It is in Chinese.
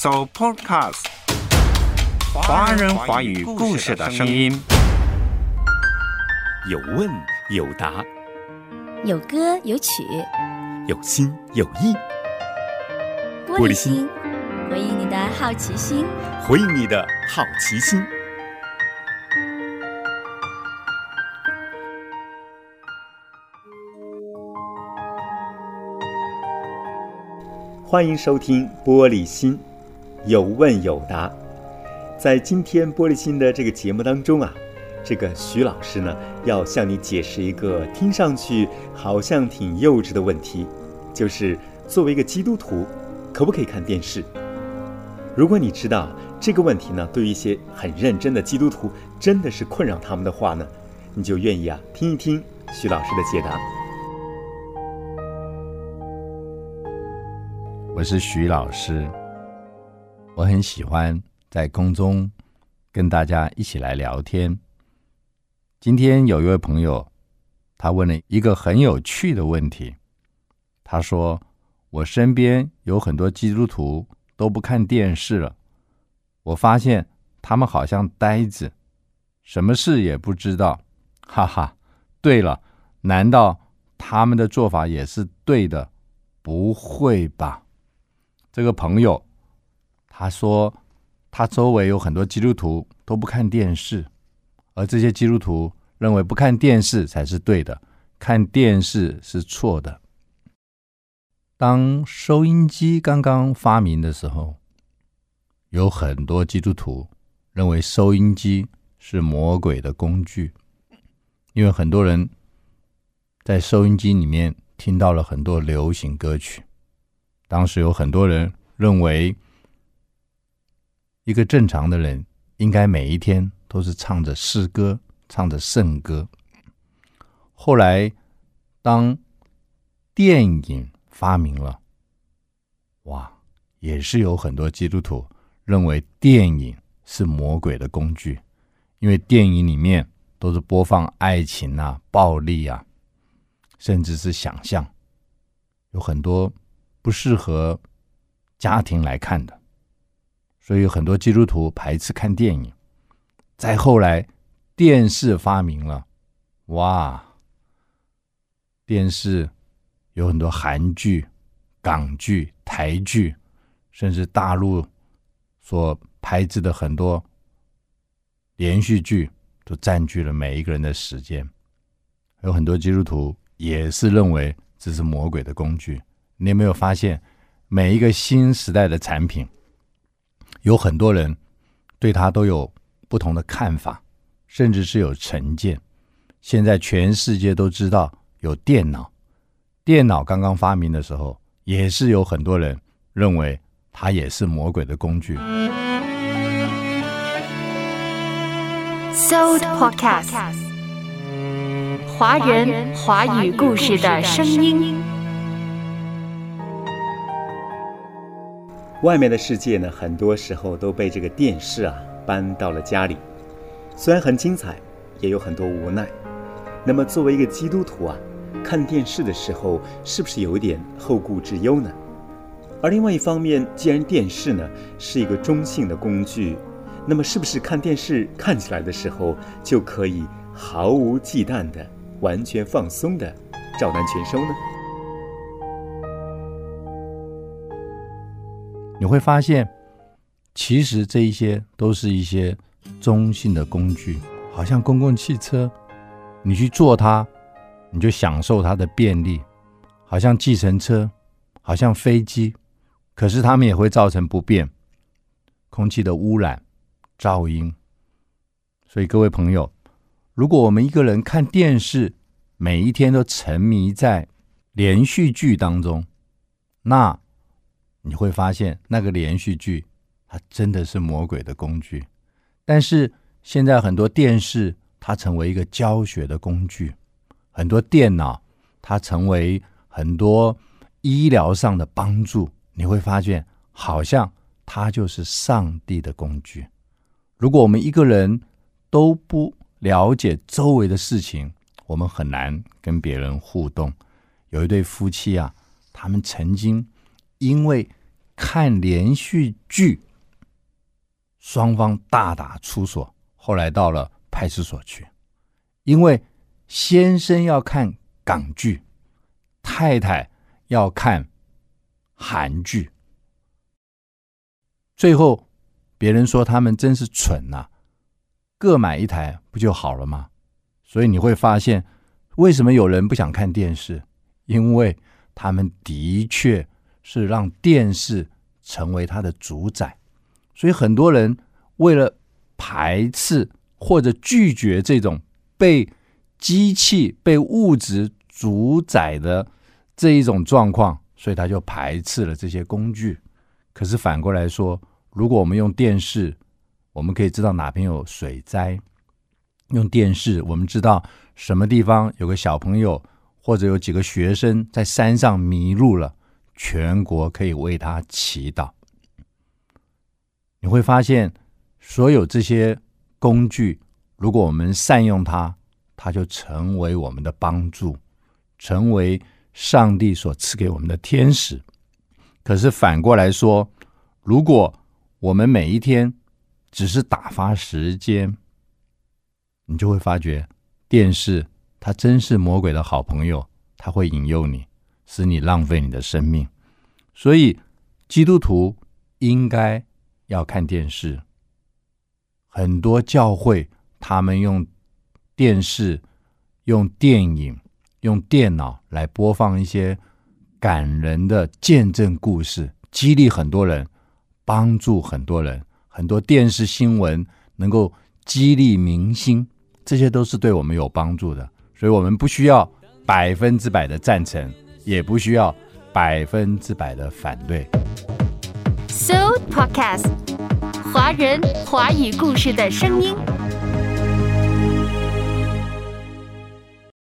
So Podcast，华人华语故事的声音。有问有答，有歌有曲，有心有意。玻璃心，回应你的好奇心。回应你的好奇心。欢迎收听《玻璃心》，有问有答。在今天《玻璃心》的这个节目当中啊，这个徐老师呢要向你解释一个听上去好像挺幼稚的问题，就是作为一个基督徒，可不可以看电视？如果你知道这个问题呢，对于一些很认真的基督徒真的是困扰他们的话呢，你就愿意啊听一听徐老师的解答。我是徐老师，我很喜欢在空中跟大家一起来聊天。今天有一位朋友，他问了一个很有趣的问题。他说：“我身边有很多基督徒都不看电视了，我发现他们好像呆子，什么事也不知道。”哈哈，对了，难道他们的做法也是对的？不会吧？这个朋友，他说他周围有很多基督徒都不看电视，而这些基督徒认为不看电视才是对的，看电视是错的。当收音机刚刚发明的时候，有很多基督徒认为收音机是魔鬼的工具，因为很多人在收音机里面听到了很多流行歌曲。当时有很多人认为，一个正常的人应该每一天都是唱着诗歌、唱着圣歌。后来，当电影发明了，哇，也是有很多基督徒认为电影是魔鬼的工具，因为电影里面都是播放爱情啊、暴力啊，甚至是想象，有很多。不适合家庭来看的，所以很多基督徒排斥看电影。再后来，电视发明了，哇！电视有很多韩剧、港剧、台剧，甚至大陆所拍制的很多连续剧，都占据了每一个人的时间。有很多基督徒也是认为这是魔鬼的工具。你有没有发现，每一个新时代的产品，有很多人对它都有不同的看法，甚至是有成见。现在全世界都知道有电脑，电脑刚刚发明的时候，也是有很多人认为它也是魔鬼的工具。Sold Podcast，华人华语故事的声音。外面的世界呢，很多时候都被这个电视啊搬到了家里，虽然很精彩，也有很多无奈。那么，作为一个基督徒啊，看电视的时候是不是有一点后顾之忧呢？而另外一方面，既然电视呢是一个中性的工具，那么是不是看电视看起来的时候就可以毫无忌惮的、完全放松的照单全收呢？你会发现，其实这一些都是一些中性的工具，好像公共汽车，你去坐它，你就享受它的便利；好像计程车，好像飞机，可是它们也会造成不便，空气的污染、噪音。所以各位朋友，如果我们一个人看电视，每一天都沉迷在连续剧当中，那。你会发现，那个连续剧，它真的是魔鬼的工具。但是现在很多电视，它成为一个教学的工具；很多电脑，它成为很多医疗上的帮助。你会发现，好像它就是上帝的工具。如果我们一个人都不了解周围的事情，我们很难跟别人互动。有一对夫妻啊，他们曾经因为看连续剧，双方大打出手，后来到了派出所去，因为先生要看港剧，太太要看韩剧，最后别人说他们真是蠢呐、各买一台不就好了吗？所以你会发现，为什么有人不想看电视？因为他们的确是让电视成为它的主宰，所以很多人为了排斥或者拒绝这种被机器、被物质主宰的这一种状况，所以他就排斥了这些工具。可是反过来说，如果我们用电视，我们可以知道哪边有水灾；用电视，我们知道什么地方有个小朋友或者有几个学生在山上迷路了，全国可以为他祈祷。你会发现，所有这些工具，如果我们善用它，它就成为我们的帮助，成为上帝所赐给我们的天使。可是反过来说，如果我们每一天只是打发时间，你就会发觉电视它真是魔鬼的好朋友，它会引诱你，使你浪费你的生命。所以基督徒应该要看电视。很多教会他们用电视、用电影、用电脑来播放一些感人的见证故事，激励很多人，帮助很多人。很多电视新闻能够激励民心，这些都是对我们有帮助的。所以，我们不需要百分之百的赞成，也不需要百分之百的反对。So Podcast，华人华语故事的声音。